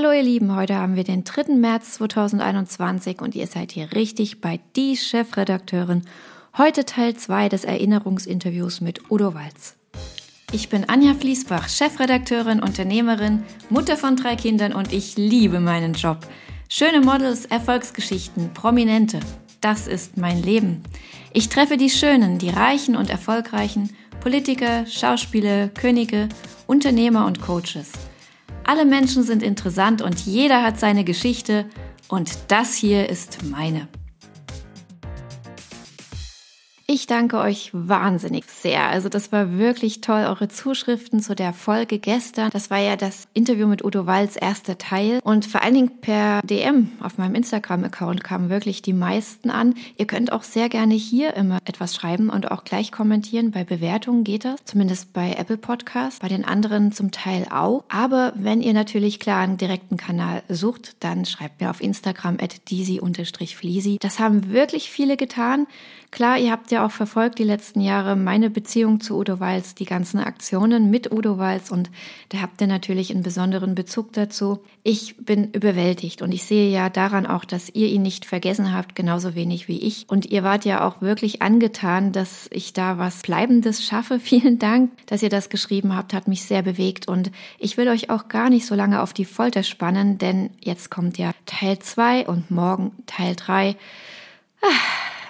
Hallo ihr Lieben, heute haben wir den 3. März 2021 und ihr seid hier richtig bei Die Chefredakteurin. Heute Teil 2 des Erinnerungsinterviews mit Udo Walz. Ich bin Anja Fließbach, Chefredakteurin, Unternehmerin, Mutter von drei Kindern und ich liebe meinen Job. Schöne Models, Erfolgsgeschichten, Prominente. Das ist mein Leben. Ich treffe die Schönen, die Reichen und Erfolgreichen, Politiker, Schauspieler, Könige, Unternehmer und Coaches. Alle Menschen sind interessant und jeder hat seine Geschichte und das hier ist meine. Ich danke euch wahnsinnig sehr. Also das war wirklich toll, eure Zuschriften zu der Folge gestern. Das war ja das Interview mit Udo Walls erster Teil. Und vor allen Dingen per DM auf meinem Instagram-Account kamen wirklich die meisten an. Ihr könnt auch sehr gerne hier immer etwas schreiben und auch gleich kommentieren. Bei Bewertungen geht das, zumindest bei Apple Podcasts, bei den anderen zum Teil auch. Aber wenn ihr natürlich klar einen direkten Kanal sucht, dann schreibt mir auf Instagram at. Das haben wirklich viele getan. Klar, ihr habt ja auch verfolgt die letzten Jahre meine Beziehung zu Udo Walz, die ganzen Aktionen mit Udo Walz und da habt ihr natürlich einen besonderen Bezug dazu. Ich bin überwältigt und ich sehe ja daran auch, dass ihr ihn nicht vergessen habt, genauso wenig wie ich. Und ihr wart ja auch wirklich angetan, dass ich da was Bleibendes schaffe. Vielen Dank, dass ihr das geschrieben habt, hat mich sehr bewegt und ich will euch auch gar nicht so lange auf die Folter spannen, denn jetzt kommt ja Teil 2 und morgen Teil 3. Ah,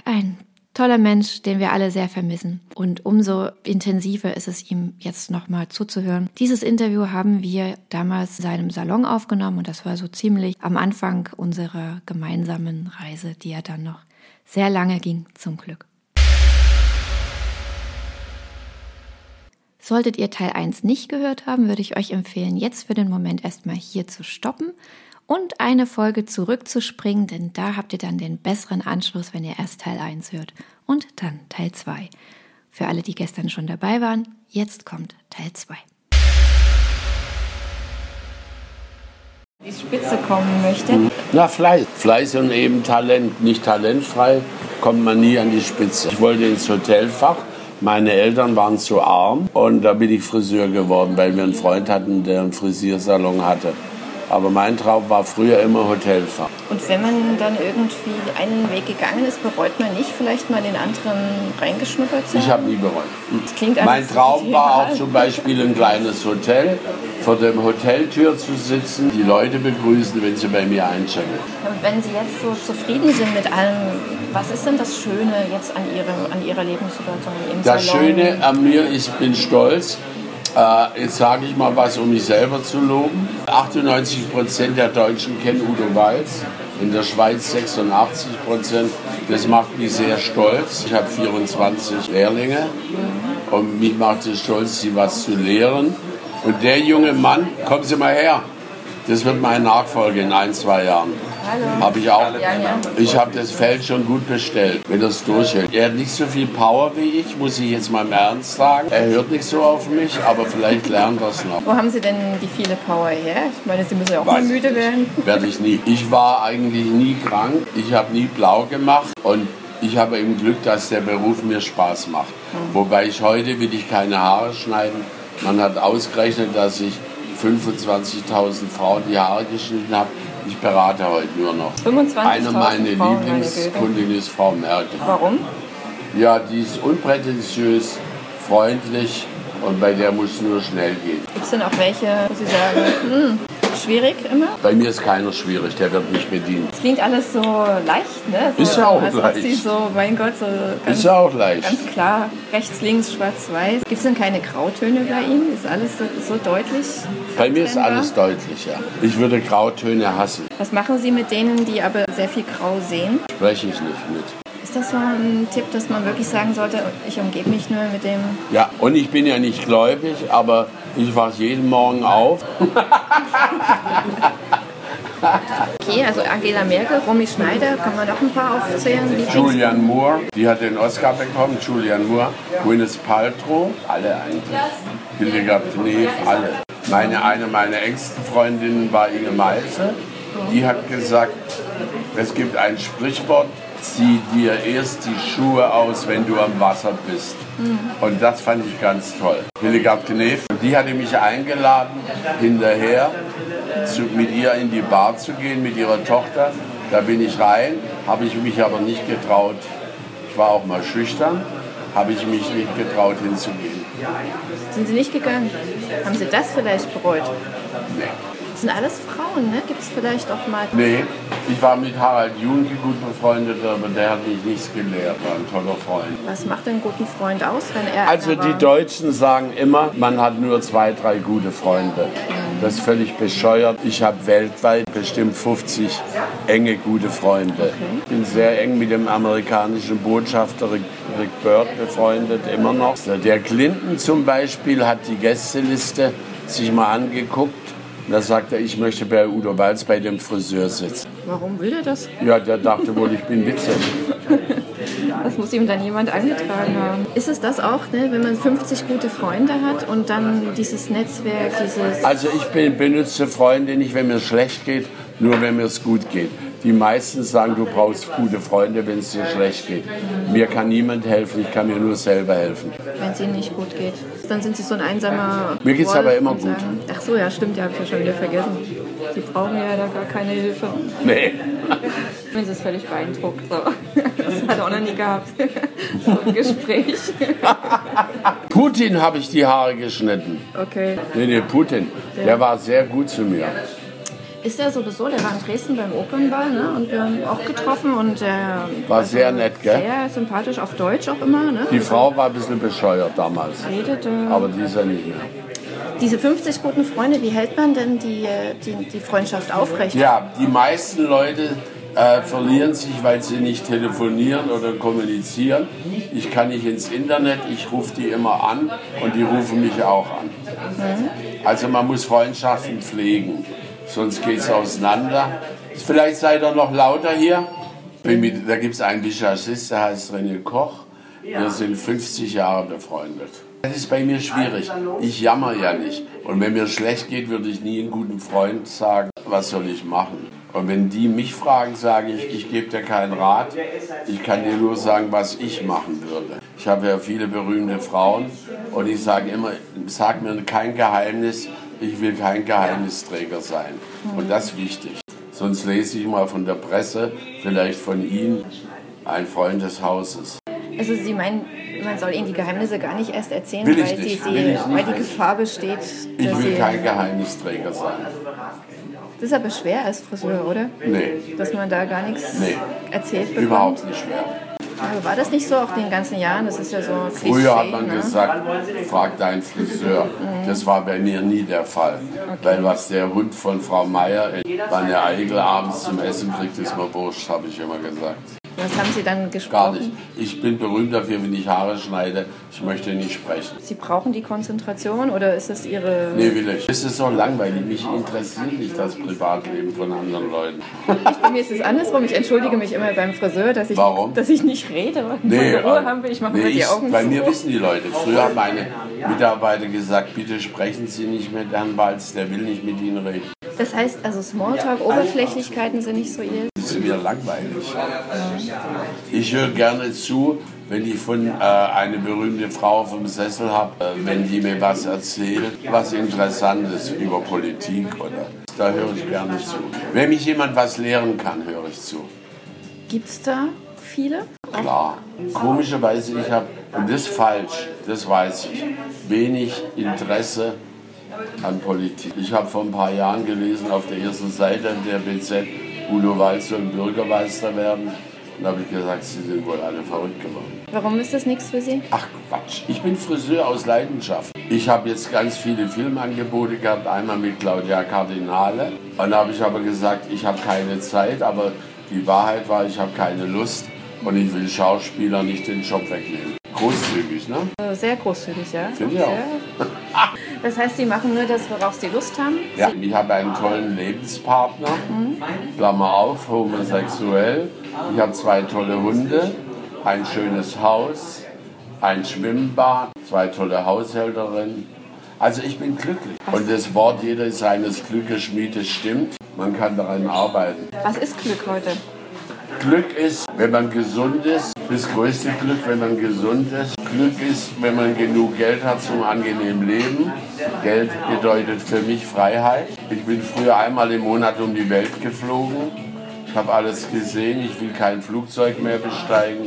ein toller Mensch, den wir alle sehr vermissen. Und umso intensiver ist es ihm jetzt nochmal zuzuhören. Dieses Interview haben wir damals in seinem Salon aufgenommen und das war so ziemlich am Anfang unserer gemeinsamen Reise, die ja dann noch sehr lange ging, zum Glück. Solltet ihr Teil 1 nicht gehört haben, würde ich euch empfehlen, jetzt für den Moment erstmal hier zu stoppen und eine Folge zurückzuspringen, denn da habt ihr dann den besseren Anschluss, wenn ihr erst Teil 1 hört und dann Teil 2. Für alle, die gestern schon dabei waren, jetzt kommt Teil 2. Die Spitze kommen möchte. Na, Fleiß. Fleiß und eben Talent. Nicht talentfrei kommt man nie an die Spitze. Ich wollte ins Hotelfach. Meine Eltern waren zu arm und da bin ich Friseur geworden, weil wir einen Freund hatten, der einen Frisiersalon hatte. Aber mein Traum war früher immer Hotelfahrt. Und wenn man dann irgendwie einen Weg gegangen ist, bereut man nicht vielleicht mal den anderen reingeschnuppert zu haben? Ich habe nie bereut. Das klingt mein Traum war auch zum Beispiel ein kleines Hotel, vor dem Hoteltür zu sitzen, die Leute begrüßen, wenn sie bei mir einchecken. Wenn Sie jetzt so zufrieden sind mit allem, was ist denn das Schöne jetzt an, Ihrem, an Ihrer Lebenssituation im Das Salon? Schöne an mir, ich bin stolz, äh, jetzt sage ich mal was, um mich selber zu loben. 98 Prozent der Deutschen kennen Udo Walz. In der Schweiz 86 Prozent. Das macht mich sehr stolz. Ich habe 24 Lehrlinge und mich macht es stolz, sie was zu lehren. Und der junge Mann, kommen Sie mal her, das wird mein Nachfolger in ein, zwei Jahren. Habe ich auch. Ich habe das Feld schon gut bestellt, wenn das durchhält. Er hat nicht so viel Power wie ich, muss ich jetzt mal im Ernst sagen. Er hört nicht so auf mich, aber vielleicht lernt er es noch. Wo haben Sie denn die viele Power her? Ich meine, Sie müssen ja auch mal müde werden. Werde ich nie. Ich war eigentlich nie krank. Ich habe nie blau gemacht und ich habe eben Glück, dass der Beruf mir Spaß macht. Mhm. Wobei ich heute will ich keine Haare schneiden. Man hat ausgerechnet, dass ich 25.000 Frauen die Haare geschnitten habe. Ich berate heute nur noch. 25 Eine meiner Lieblingskundinnen ist Frau Merkel. Warum? Ja, die ist unprätentiös, freundlich und bei der muss es nur schnell gehen. Gibt es denn auch welche, wo Sie sagen, hm, schwierig immer? Bei mir ist keiner schwierig, der wird mich bedienen. Es klingt alles so leicht, ne? So, ist ja auch leicht. Sie so, mein Gott, so ganz, ist ja auch leicht. ganz klar, rechts, links, schwarz, weiß. Gibt es denn keine Grautöne bei Ihnen? Ist alles so, so deutlich? Bei mir ist alles deutlich, ja. Ich würde Grautöne hassen. Was machen Sie mit denen, die aber sehr viel Grau sehen? Spreche ich nicht mit. Ist das so ein Tipp, dass man wirklich sagen sollte, ich umgebe mich nur mit dem... Ja, und ich bin ja nicht gläubig, aber ich wache jeden Morgen auf. okay, also Angela Merkel, Romy Schneider, kann man noch ein paar aufzählen? Julian Moore, die hat den Oscar bekommen, Julian Moore, Gwyneth Paltrow, alle eigentlich. Hildegard Knef, alle. Meine, eine meiner engsten Freundinnen war Inge Meise. Die hat gesagt, es gibt ein Sprichwort, zieh dir erst die Schuhe aus, wenn du am Wasser bist. Mhm. Und das fand ich ganz toll. Hildegard Knef, die hatte mich eingeladen, hinterher zu, mit ihr in die Bar zu gehen, mit ihrer Tochter. Da bin ich rein, habe ich mich aber nicht getraut. Ich war auch mal schüchtern, habe ich mich nicht getraut hinzugehen. Sind Sie nicht gegangen? Haben Sie das vielleicht bereut? Nee. Das sind alles Frauen, ne? Gibt es vielleicht auch mal. Nee, ich war mit Harald Junke gut befreundet, aber der hat mich nichts gelehrt, war ein toller Freund. Was macht einen guten Freund aus, wenn er. Also die? Deutschen sagen immer, man hat nur zwei, drei gute Freunde. Das ist völlig bescheuert. Ich habe weltweit bestimmt 50 enge gute Freunde. Ich bin sehr eng mit dem amerikanischen Botschafter Rick, Rick Bird befreundet, immer noch. Der Clinton zum Beispiel hat die Gästeliste sich mal angeguckt. Und da sagt er, ich möchte bei Udo Walz bei dem Friseur sitzen. Warum will er das? Ja, der dachte wohl, ich bin witzig. Das muss ihm dann jemand angetragen haben. Ist es das auch, ne? wenn man 50 gute Freunde hat und dann dieses Netzwerk, dieses. Also ich bin, benutze Freunde nicht, wenn mir schlecht geht, nur wenn mir es gut geht. Die meisten sagen, du brauchst gute Freunde, wenn es dir schlecht geht. Mir kann niemand helfen, ich kann mir nur selber helfen. wenn es ihnen nicht gut geht. Dann sind sie so ein einsamer. Mir geht's Wolf aber immer gut. Sagen, ach so, ja, stimmt, ja, habe ich ja schon wieder vergessen. Sie brauchen ja da gar keine Hilfe. Nee. Wenn sie ist völlig beeindruckt. So. Das hat auch noch nie gehabt. So ein Gespräch. Putin habe ich die Haare geschnitten. Okay. Nee, nee, Putin. Der war sehr gut zu mir. Ist er sowieso, der war in Dresden beim Opernball ne? und wir haben auch getroffen und der War sehr nett, gell? sehr sympathisch auf Deutsch auch immer. Ne? Die Frau war ein bisschen bescheuert damals. redete. Aber die ist ja nicht mehr. Diese 50 guten Freunde, wie hält man denn die, äh, die, die Freundschaft aufrecht? Ja, die meisten Leute äh, verlieren sich, weil sie nicht telefonieren oder kommunizieren. Ich kann nicht ins Internet, ich rufe die immer an und die rufen mich auch an. Also man muss Freundschaften pflegen, sonst geht es auseinander. Vielleicht seid ihr noch lauter hier. Mit, da gibt es einen Visagist, der heißt René Koch. Wir sind 50 Jahre befreundet. Das ist bei mir schwierig. Ich jammer ja nicht. Und wenn mir schlecht geht, würde ich nie einen guten Freund sagen, was soll ich machen. Und wenn die mich fragen, sage ich, ich gebe dir keinen Rat. Ich kann dir nur sagen, was ich machen würde. Ich habe ja viele berühmte Frauen und ich sage immer, sag mir kein Geheimnis, ich will kein Geheimnisträger sein. Und das ist wichtig. Sonst lese ich mal von der Presse, vielleicht von Ihnen, ein Freund des Hauses. Also Sie meinen, man soll Ihnen die Geheimnisse gar nicht erst erzählen, Will ich weil, nicht, sie, will sie, ich weil die Gefahr besteht, Ich dass will Sie... kein Geheimnisträger sein. Das ist aber schwer als Friseur, oder? Nee, Dass man da gar nichts Nee. erzählt bekommt. überhaupt nicht schwer. Aber war das nicht so auch den ganzen Jahren? Das ist ja so Klischee, Früher hat man ne? gesagt, frag deinen Friseur. Das war bei mir nie der Fall. Weil was der Hund von Frau Meier in Wanne Eigel abends zum Essen kriegt, ist mir wurscht, habe ich immer gesagt. Was haben Sie dann Gar gesprochen? nicht. Ich bin berühmt dafür, wenn ich Haare schneide. Ich möchte nicht sprechen. Sie brauchen die Konzentration oder ist das Ihre... Nee, will ich. Es ist so langweilig. Mich interessiert nicht das Privatleben von anderen Leuten. Bei mir ist es andersrum. Ich entschuldige mich immer beim Friseur, dass ich, Warum? dass ich nicht rede und Nee, Ruhe äh, haben will. Ich mache nee, immer die ich- Augen Bei zu. mir wissen die Leute. Früher haben meine Mitarbeiter gesagt, bitte sprechen Sie nicht mit Herrn Walz, der will nicht mit Ihnen reden. Das heißt, also Smalltalk, Oberflächlichkeiten sind nicht so Ihr... Ist mir langweilig. Ich höre gerne zu, wenn ich von äh, eine berühmte Frau vom Sessel habe, äh, wenn die mir was erzählt, was Interessantes über Politik oder. Da höre ich gerne zu. Wenn mich jemand was lehren kann, höre ich zu. Gibt es da viele? Klar. Komischerweise, ich habe, und das ist falsch, das weiß ich, wenig Interesse an Politik. Ich habe vor ein paar Jahren gelesen auf der ersten Seite der BZ, Udo Walz soll Bürgermeister werden. Und da habe ich gesagt, Sie sind wohl alle verrückt geworden. Warum ist das nichts für Sie? Ach Quatsch, ich bin Friseur aus Leidenschaft. Ich habe jetzt ganz viele Filmangebote gehabt, einmal mit Claudia Cardinale. Und da habe ich aber gesagt, ich habe keine Zeit, aber die Wahrheit war, ich habe keine Lust und ich will Schauspieler nicht den Job wegnehmen. Großzügig, ne? Also Sehr großzügig, ja. Finde ich auch. Das heißt, Sie machen nur das, worauf Sie Lust haben? Ja, ich habe einen tollen Lebenspartner, Klammer auf, homosexuell. Ich habe zwei tolle Hunde, ein schönes Haus, ein Schwimmbad, zwei tolle Haushälterinnen. Also ich bin glücklich. Und das Wort, jeder ist seines Glückes Schmiede, stimmt. Man kann daran arbeiten. Was ist Glück heute? Glück ist, wenn man gesund ist. Das größte Glück, wenn man gesund ist. Glück ist, wenn man genug Geld hat zum angenehmen Leben. Geld bedeutet für mich Freiheit. Ich bin früher einmal im Monat um die Welt geflogen. Ich habe alles gesehen. Ich will kein Flugzeug mehr besteigen.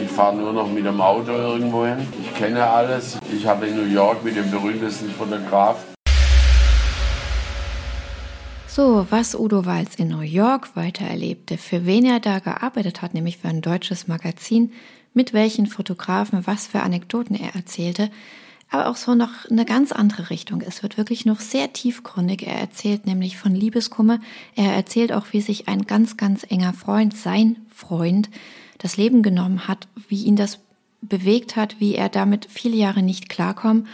Ich fahre nur noch mit dem Auto irgendwo hin. Ich kenne alles. Ich habe in New York mit dem berühmtesten Fotograf so, was Udo Walz in New York weiter erlebte, für wen er da gearbeitet hat, nämlich für ein deutsches Magazin, mit welchen Fotografen, was für Anekdoten er erzählte, aber auch so noch eine ganz andere Richtung. Es wird wirklich noch sehr tiefgründig. Er erzählt nämlich von Liebeskummer. Er erzählt auch, wie sich ein ganz, ganz enger Freund, sein Freund, das Leben genommen hat, wie ihn das bewegt hat, wie er damit viele Jahre nicht klarkommt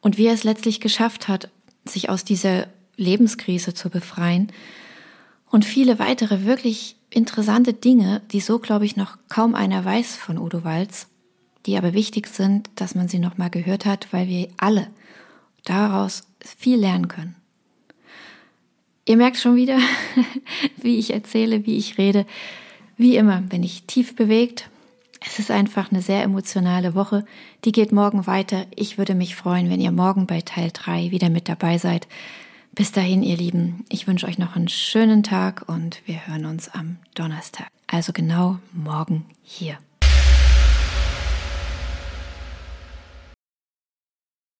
und wie er es letztlich geschafft hat, sich aus dieser Lebenskrise zu befreien und viele weitere wirklich interessante Dinge, die so, glaube ich, noch kaum einer weiß von Udo Walz, die aber wichtig sind, dass man sie noch mal gehört hat, weil wir alle daraus viel lernen können. Ihr merkt schon wieder, wie ich erzähle, wie ich rede. Wie immer, wenn ich tief bewegt. Es ist einfach eine sehr emotionale Woche. Die geht morgen weiter. Ich würde mich freuen, wenn ihr morgen bei Teil 3 wieder mit dabei seid. Bis dahin, ihr Lieben, ich wünsche euch noch einen schönen Tag und wir hören uns am Donnerstag. Also genau morgen hier.